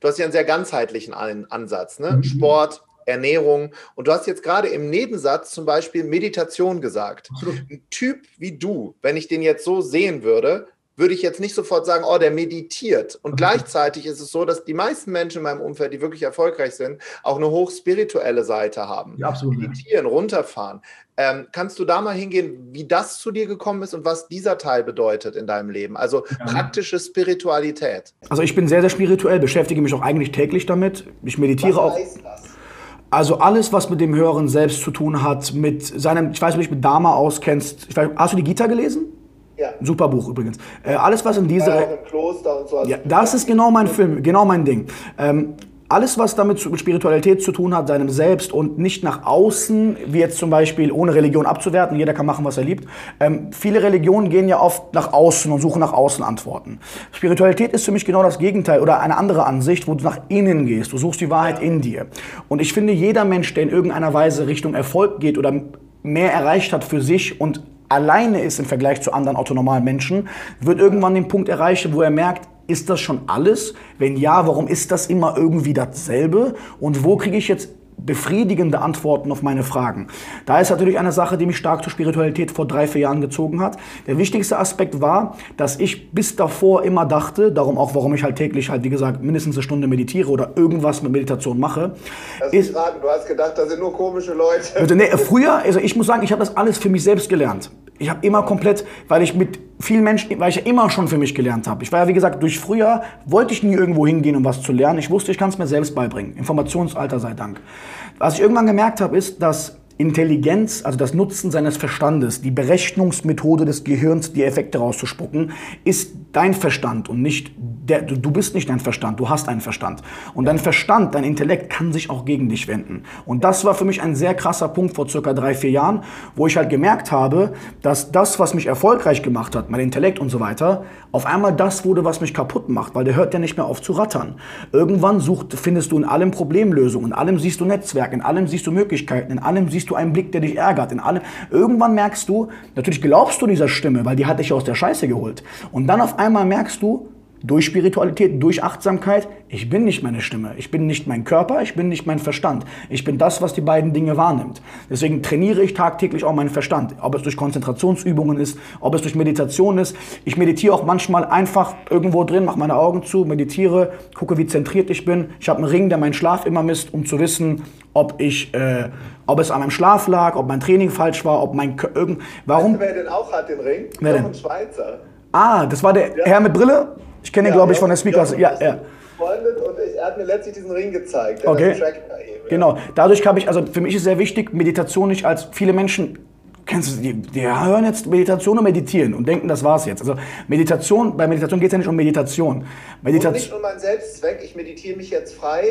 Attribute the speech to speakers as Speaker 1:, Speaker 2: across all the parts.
Speaker 1: Du hast ja einen sehr ganzheitlichen Ansatz, ne? Mhm. Sport, Ernährung. Und du hast jetzt gerade im Nebensatz zum Beispiel Meditation gesagt. Ein Typ wie du, wenn ich den jetzt so sehen würde, würde ich jetzt nicht sofort sagen, oh, der meditiert. Und gleichzeitig ist es so, dass die meisten Menschen in meinem Umfeld, die wirklich erfolgreich sind, auch eine hochspirituelle Seite haben.
Speaker 2: Ja, absolut.
Speaker 1: Meditieren, runterfahren. Ähm, kannst du da mal hingehen, wie das zu dir gekommen ist und was dieser Teil bedeutet in deinem Leben? Also ja. praktische Spiritualität.
Speaker 2: Also ich bin sehr, sehr spirituell, beschäftige mich auch eigentlich täglich damit. Ich meditiere was auch. Heißt das? Also alles, was mit dem höheren Selbst zu tun hat, mit seinem, ich weiß nicht, ob du dich mit Dharma auskennst. Ich weiß, hast du die Gita gelesen? Ja. Super Buch übrigens. Äh, alles, was in diese. Ja, Kloster und so. Ja, das ist genau mein Film, genau mein Ding. Ähm, alles, was damit mit Spiritualität zu tun hat, seinem Selbst und nicht nach außen, wie jetzt zum Beispiel ohne Religion abzuwerten, jeder kann machen, was er liebt. Ähm, viele Religionen gehen ja oft nach außen und suchen nach außen Antworten. Spiritualität ist für mich genau das Gegenteil oder eine andere Ansicht, wo du nach innen gehst. Du suchst die Wahrheit in dir. Und ich finde, jeder Mensch, der in irgendeiner Weise Richtung Erfolg geht oder mehr erreicht hat für sich und alleine ist im Vergleich zu anderen autonomalen Menschen, wird irgendwann den Punkt erreichen, wo er merkt, ist das schon alles? Wenn ja, warum ist das immer irgendwie dasselbe? Und wo kriege ich jetzt befriedigende Antworten auf meine Fragen. Da ist natürlich eine Sache, die mich stark zur Spiritualität vor drei, vier Jahren gezogen hat. Der wichtigste Aspekt war, dass ich bis davor immer dachte, darum auch, warum ich halt täglich halt, wie gesagt, mindestens eine Stunde meditiere oder irgendwas mit Meditation mache.
Speaker 1: Das ist, raten. Du hast gedacht, das sind nur komische Leute.
Speaker 2: Also, nee, früher, also ich muss sagen, ich habe das alles für mich selbst gelernt. Ich habe immer komplett, weil ich mit vielen Menschen, weil ich ja immer schon für mich gelernt habe. Ich war ja, wie gesagt, durch früher wollte ich nie irgendwo hingehen, um was zu lernen. Ich wusste, ich kann es mir selbst beibringen. Informationsalter sei Dank. Was ich irgendwann gemerkt habe, ist, dass Intelligenz, also das Nutzen seines Verstandes, die Berechnungsmethode des Gehirns, die Effekte rauszuspucken, ist dein Verstand und nicht der, du, bist nicht dein Verstand, du hast einen Verstand. Und dein Verstand, dein Intellekt kann sich auch gegen dich wenden. Und das war für mich ein sehr krasser Punkt vor circa drei, vier Jahren, wo ich halt gemerkt habe, dass das, was mich erfolgreich gemacht hat, mein Intellekt und so weiter, auf einmal das wurde, was mich kaputt macht, weil der hört ja nicht mehr auf zu rattern. Irgendwann sucht, findest du in allem Problemlösungen, in allem siehst du Netzwerk, in allem siehst du Möglichkeiten, in allem siehst du einen Blick, der dich ärgert, in allem. Irgendwann merkst du, natürlich glaubst du dieser Stimme, weil die hat dich aus der Scheiße geholt. Und dann auf einmal merkst du, durch Spiritualität, durch Achtsamkeit, ich bin nicht meine Stimme, ich bin nicht mein Körper, ich bin nicht mein Verstand. Ich bin das, was die beiden Dinge wahrnimmt. Deswegen trainiere ich tagtäglich auch meinen Verstand. Ob es durch Konzentrationsübungen ist, ob es durch Meditation ist. Ich meditiere auch manchmal einfach irgendwo drin, mache meine Augen zu, meditiere, gucke, wie zentriert ich bin. Ich habe einen Ring, der meinen Schlaf immer misst, um zu wissen, ob ich, äh, ob es an meinem Schlaf lag, ob mein Training falsch war, ob mein irgend, warum?
Speaker 1: Weißt du, wer denn auch hat den Ring?
Speaker 2: Wer denn? ein Schweizer. Ah, das war der ja. Herr mit Brille? Ich kenne ihn, glaube ich, von der Speakers. Ja, ja.
Speaker 1: Und ich, er hat mir letztlich diesen Ring gezeigt.
Speaker 2: Okay. Genau. Dadurch habe ich, also für mich ist sehr wichtig, Meditation nicht als viele Menschen kennst du, die, die hören jetzt Meditation und meditieren und denken, das war's jetzt. Also Meditation, bei Meditation geht es ja nicht um Meditation.
Speaker 1: Meditation. Und nicht um meinen Selbstzweck, ich meditiere mich jetzt frei,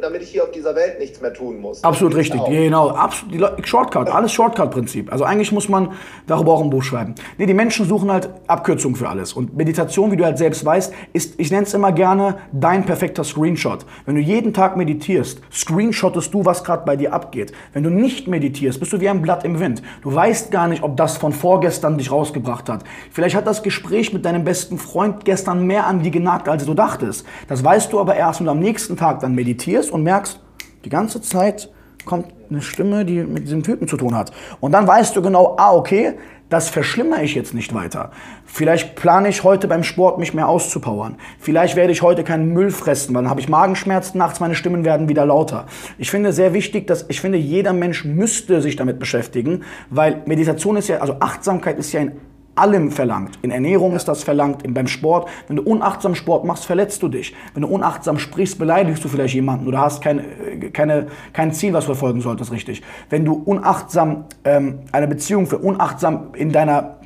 Speaker 1: damit ich hier auf dieser Welt nichts mehr tun muss.
Speaker 2: Absolut richtig, auch. genau. Absolut, Shortcut, alles Shortcut-Prinzip. Also eigentlich muss man darüber auch ein Buch schreiben. Nee, die Menschen suchen halt Abkürzungen für alles. Und Meditation, wie du halt selbst weißt, ist, ich nenne es immer gerne, dein perfekter Screenshot. Wenn du jeden Tag meditierst, screenshottest du, was gerade bei dir abgeht. Wenn du nicht meditierst, bist du wie ein Blatt im Wind. Du weißt weißt gar nicht, ob das von vorgestern dich rausgebracht hat. Vielleicht hat das Gespräch mit deinem besten Freund gestern mehr an die genagt, als du dachtest. Das weißt du aber erst, wenn du am nächsten Tag dann meditierst und merkst, die ganze Zeit kommt eine Stimme, die mit diesem Typen zu tun hat. Und dann weißt du genau, ah, okay, das verschlimmere ich jetzt nicht weiter. Vielleicht plane ich heute beim Sport, mich mehr auszupowern. Vielleicht werde ich heute keinen Müll fressen, weil dann habe ich Magenschmerzen nachts, meine Stimmen werden wieder lauter. Ich finde sehr wichtig, dass ich finde, jeder Mensch müsste sich damit beschäftigen, weil Meditation ist ja, also Achtsamkeit ist ja in allem verlangt. In Ernährung ist das verlangt, beim Sport. Wenn du unachtsam Sport machst, verletzt du dich. Wenn du unachtsam sprichst, beleidigst du vielleicht jemanden oder hast kein, keine, kein Ziel, was du verfolgen solltest, richtig. Wenn du unachtsam ähm, eine Beziehung für unachtsam in deiner,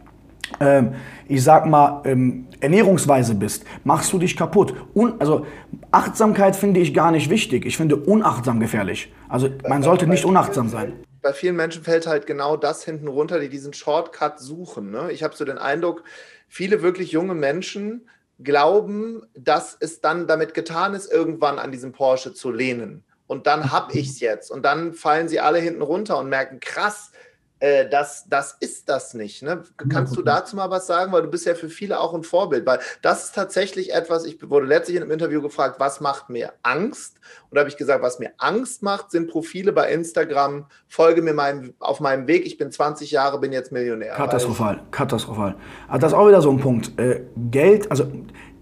Speaker 2: ähm, ich sag mal, ähm, Ernährungsweise bist, machst du dich kaputt. Un also Achtsamkeit finde ich gar nicht wichtig. Ich finde unachtsam gefährlich. Also man sollte nicht unachtsam sein
Speaker 1: bei vielen Menschen fällt halt genau das hinten runter, die diesen Shortcut suchen. Ne? Ich habe so den Eindruck, viele wirklich junge Menschen glauben, dass es dann damit getan ist, irgendwann an diesem Porsche zu lehnen. Und dann habe ich es jetzt. Und dann fallen sie alle hinten runter und merken, krass, äh, das, das ist das nicht. Ne? Kannst du dazu mal was sagen? Weil du bist ja für viele auch ein Vorbild. Weil das ist tatsächlich etwas, ich wurde letztlich in einem Interview gefragt, was macht mir Angst? Und da habe ich gesagt, was mir Angst macht, sind Profile bei Instagram. Folge mir meinem, auf meinem Weg. Ich bin 20 Jahre, bin jetzt Millionär.
Speaker 2: Katastrophal, katastrophal. Also das ist auch wieder so ein Punkt. Äh, Geld, also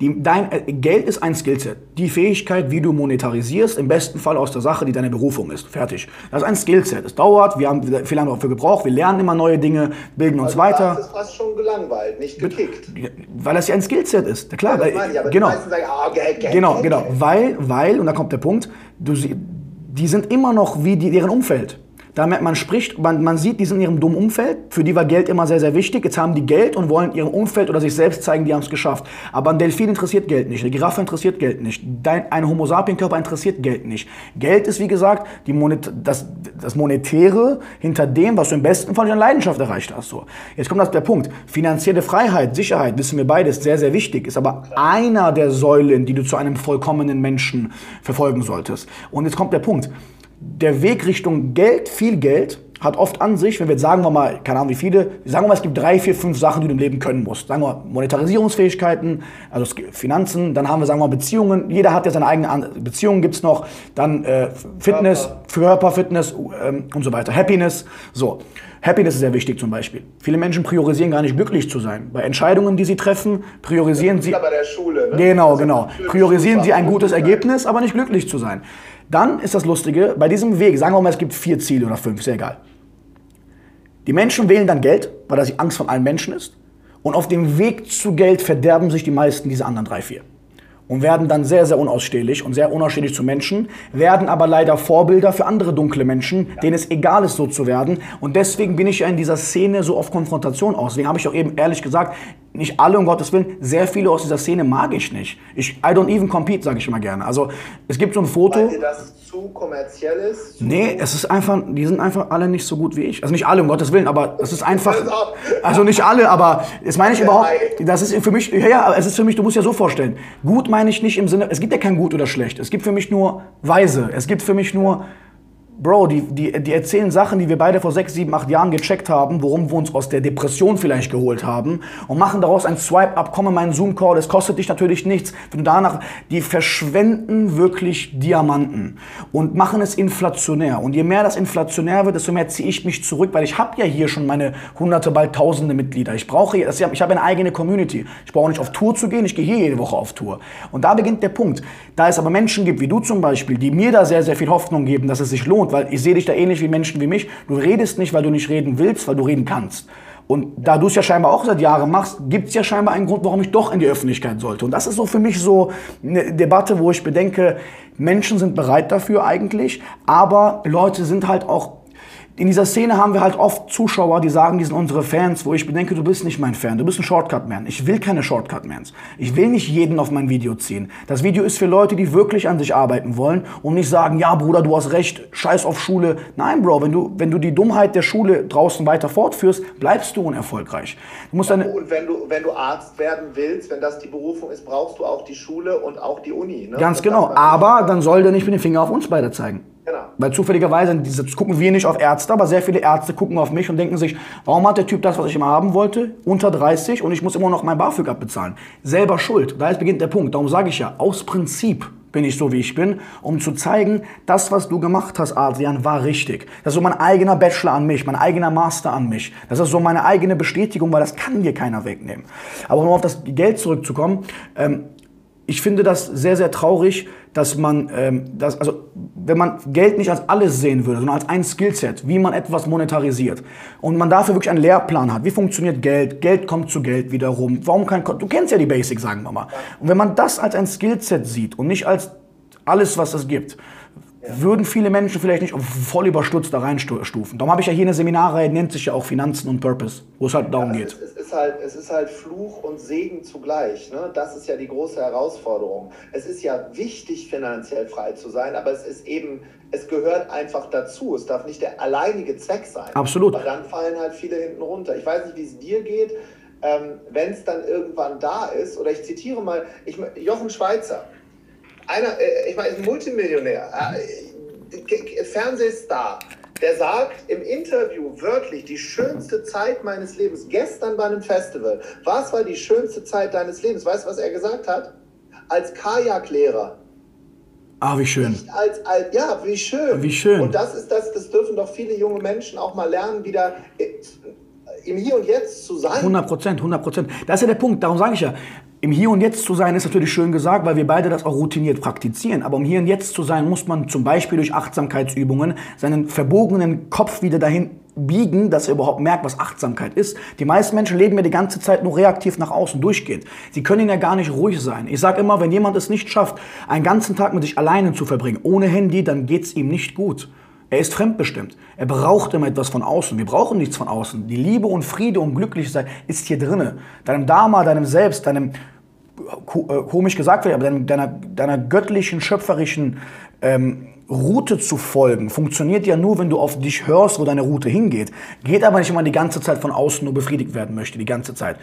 Speaker 2: die, dein, äh, Geld ist ein Skillset. Die Fähigkeit, wie du monetarisierst, im besten Fall aus der Sache, die deine Berufung ist. Fertig. Das ist ein Skillset. Es dauert, wir haben viel lange dafür gebraucht, wir lernen immer neue Dinge, bilden uns also weiter.
Speaker 1: Das ist fast schon gelangweilt, nicht gekickt.
Speaker 2: Weil das ja ein Skillset ist. Klar, ja,
Speaker 1: das ich, aber
Speaker 2: genau.
Speaker 1: die meisten sagen, oh, Geld, Geld,
Speaker 2: genau,
Speaker 1: Geld,
Speaker 2: genau. Weil, weil, und da kommt der Punkt, du, die sind immer noch wie die, deren Umfeld. Da man spricht, man, man sieht, die sind in ihrem dummen Umfeld. Für die war Geld immer sehr, sehr wichtig. Jetzt haben die Geld und wollen ihrem Umfeld oder sich selbst zeigen, die haben es geschafft. Aber ein Delfin interessiert Geld nicht. Eine Giraffe interessiert Geld nicht. Dein, ein Homo sapien Körper interessiert Geld nicht. Geld ist, wie gesagt, die Monet, das, das Monetäre hinter dem, was du im besten Fall in Leidenschaft erreicht hast. So. Jetzt kommt das der Punkt. Finanzielle Freiheit, Sicherheit, wissen wir beide, ist sehr, sehr wichtig. Ist aber einer der Säulen, die du zu einem vollkommenen Menschen verfolgen solltest. Und jetzt kommt der Punkt der Weg Richtung Geld, viel Geld, hat oft an sich, wenn wir jetzt sagen wir mal, keine Ahnung wie viele, sagen wir mal, es gibt drei, vier, fünf Sachen, die du im Leben können musst. Sagen wir Monetarisierungsfähigkeiten, also Finanzen, dann haben wir, sagen wir mal, Beziehungen. Jeder hat ja seine eigenen Beziehungen, gibt's noch. Dann äh, Fitness, Körper, Körper ähm, und so weiter. Happiness, so. Happiness ist sehr wichtig zum Beispiel. Viele Menschen priorisieren gar nicht glücklich zu sein. Bei Entscheidungen, die sie treffen, priorisieren sie.
Speaker 1: bei der Schule. Ne?
Speaker 2: Genau, genau. Priorisieren sie ein gutes Ergebnis, aber nicht glücklich zu sein. Dann ist das Lustige, bei diesem Weg, sagen wir mal, es gibt vier Ziele oder fünf, sehr egal. Die Menschen wählen dann Geld, weil das die Angst von allen Menschen ist. Und auf dem Weg zu Geld verderben sich die meisten diese anderen drei, vier. Und werden dann sehr, sehr unausstehlich und sehr unausstehlich zu Menschen, werden aber leider Vorbilder für andere dunkle Menschen, denen es egal ist, so zu werden. Und deswegen bin ich ja in dieser Szene so auf Konfrontation aus. Deswegen habe ich auch eben ehrlich gesagt, nicht alle, um Gottes Willen, sehr viele aus dieser Szene mag ich nicht. Ich, I don't even compete, sage ich immer gerne. Also es gibt so ein Foto.
Speaker 1: Weil dir das zu kommerziell ist? Zu
Speaker 2: nee, es ist einfach, die sind einfach alle nicht so gut wie ich. Also nicht alle, um Gottes Willen, aber es ist einfach, also nicht alle, aber das meine ich überhaupt, das ist für mich, ja, ja, es ist für mich, du musst ja so vorstellen, gut meine ich nicht im Sinne, es gibt ja kein gut oder schlecht, es gibt für mich nur weise, es gibt für mich nur Bro, die, die, die erzählen Sachen, die wir beide vor sechs, sieben, acht Jahren gecheckt haben, worum wir uns aus der Depression vielleicht geholt haben und machen daraus ein Swipe-Up, in meinen Zoom-Call, es kostet dich natürlich nichts. Wenn du danach, die verschwenden wirklich Diamanten und machen es inflationär. Und je mehr das inflationär wird, desto mehr ziehe ich mich zurück, weil ich habe ja hier schon meine hunderte, bald tausende Mitglieder. Ich brauche, ich habe eine eigene Community. Ich brauche nicht auf Tour zu gehen, ich gehe hier jede Woche auf Tour. Und da beginnt der Punkt. Da es aber Menschen gibt, wie du zum Beispiel, die mir da sehr, sehr viel Hoffnung geben, dass es sich lohnt, weil ich sehe dich da ähnlich wie Menschen wie mich. Du redest nicht, weil du nicht reden willst, weil du reden kannst. Und da du es ja scheinbar auch seit Jahren machst, gibt es ja scheinbar einen Grund, warum ich doch in die Öffentlichkeit sollte. Und das ist so für mich so eine Debatte, wo ich bedenke, Menschen sind bereit dafür eigentlich, aber Leute sind halt auch in dieser Szene haben wir halt oft Zuschauer, die sagen, die sind unsere Fans, wo ich bedenke, du bist nicht mein Fan, du bist ein Shortcut-Man. Ich will keine Shortcut-Mans. Ich will nicht jeden auf mein Video ziehen. Das Video ist für Leute, die wirklich an sich arbeiten wollen und nicht sagen, ja Bruder, du hast recht, scheiß auf Schule. Nein, Bro, wenn du, wenn du die Dummheit der Schule draußen weiter fortführst, bleibst du unerfolgreich. Du musst deine
Speaker 1: und wenn du, wenn du Arzt werden willst, wenn das die Berufung ist, brauchst du auch die Schule und auch die Uni. Ne?
Speaker 2: Ganz genau, aber dann soll der nicht mit dem Finger auf uns beide zeigen.
Speaker 1: Genau.
Speaker 2: Weil zufälligerweise gucken wir nicht auf Ärzte, aber sehr viele Ärzte gucken auf mich und denken sich, warum hat der Typ das, was ich immer haben wollte, unter 30 und ich muss immer noch mein BAföG abbezahlen? Selber schuld. Da beginnt der Punkt. Darum sage ich ja, aus Prinzip bin ich so, wie ich bin, um zu zeigen, das, was du gemacht hast, Adrian, war richtig. Das ist so mein eigener Bachelor an mich, mein eigener Master an mich. Das ist so meine eigene Bestätigung, weil das kann dir keiner wegnehmen. Aber um auf das Geld zurückzukommen, ähm, ich finde das sehr, sehr traurig, dass man, ähm, das, also wenn man Geld nicht als alles sehen würde, sondern als ein Skillset, wie man etwas monetarisiert und man dafür wirklich einen Lehrplan hat, wie funktioniert Geld, Geld kommt zu Geld wiederum, warum kein, du kennst ja die Basics, sagen wir mal. Und wenn man das als ein Skillset sieht und nicht als alles, was es gibt, würden viele Menschen vielleicht nicht voll überstürzt da reinstufen. Darum habe ich ja hier eine Seminarreihe, nennt sich ja auch Finanzen und Purpose, wo es halt darum
Speaker 1: Ja,
Speaker 2: geht.
Speaker 1: Es, es, ist halt, es ist halt Fluch und Segen zugleich. Ne? Das ist ja die große Herausforderung. Es ist ja wichtig, finanziell frei zu sein, aber es ist eben, es gehört einfach dazu. Es darf nicht der alleinige Zweck sein.
Speaker 2: Absolut.
Speaker 1: Weil dann fallen halt viele hinten runter. Ich weiß nicht, wie es dir geht, ähm, wenn es dann irgendwann da ist, oder ich zitiere mal, ich, Jochen Schweizer, einer, äh, ich meine, ein Multimillionär, äh, Fernsehstar, Der sagt im Interview wörtlich, die schönste Zeit meines Lebens, gestern bei einem Festival. Was war die schönste Zeit deines Lebens? Weißt du, was er gesagt hat? Als Kajaklehrer.
Speaker 2: Ah, wie schön.
Speaker 1: Als, als, ja, wie schön.
Speaker 2: Wie schön.
Speaker 1: Und das ist das, das dürfen doch viele junge Menschen auch mal lernen, wieder im Hier und Jetzt zu sein.
Speaker 2: 100 Prozent, 100 Prozent. Das ist ja der Punkt. Darum sage ich ja, im Hier und Jetzt zu sein ist natürlich schön gesagt, weil wir beide das auch routiniert praktizieren. Aber um Hier und Jetzt zu sein, muss man zum Beispiel durch Achtsamkeitsübungen seinen verbogenen Kopf wieder dahin biegen, dass er überhaupt merkt, was Achtsamkeit ist. Die meisten Menschen leben ja die ganze Zeit nur reaktiv nach außen durchgehend. Sie können ja gar nicht ruhig sein. Ich sage immer, wenn jemand es nicht schafft, einen ganzen Tag mit sich alleine zu verbringen, ohne Handy, dann geht es ihm nicht gut. Er ist fremdbestimmt. Er braucht immer etwas von außen. Wir brauchen nichts von außen. Die Liebe und Friede und Glücklichsein ist hier drinne. Deinem Dharma, deinem Selbst, deinem komisch gesagt wird, aber deiner, deiner, deiner göttlichen, schöpferischen ähm, Route zu folgen, funktioniert ja nur, wenn du auf dich hörst, wo deine Route hingeht. Geht aber nicht, wenn man die ganze Zeit von außen nur befriedigt werden möchte, die ganze Zeit.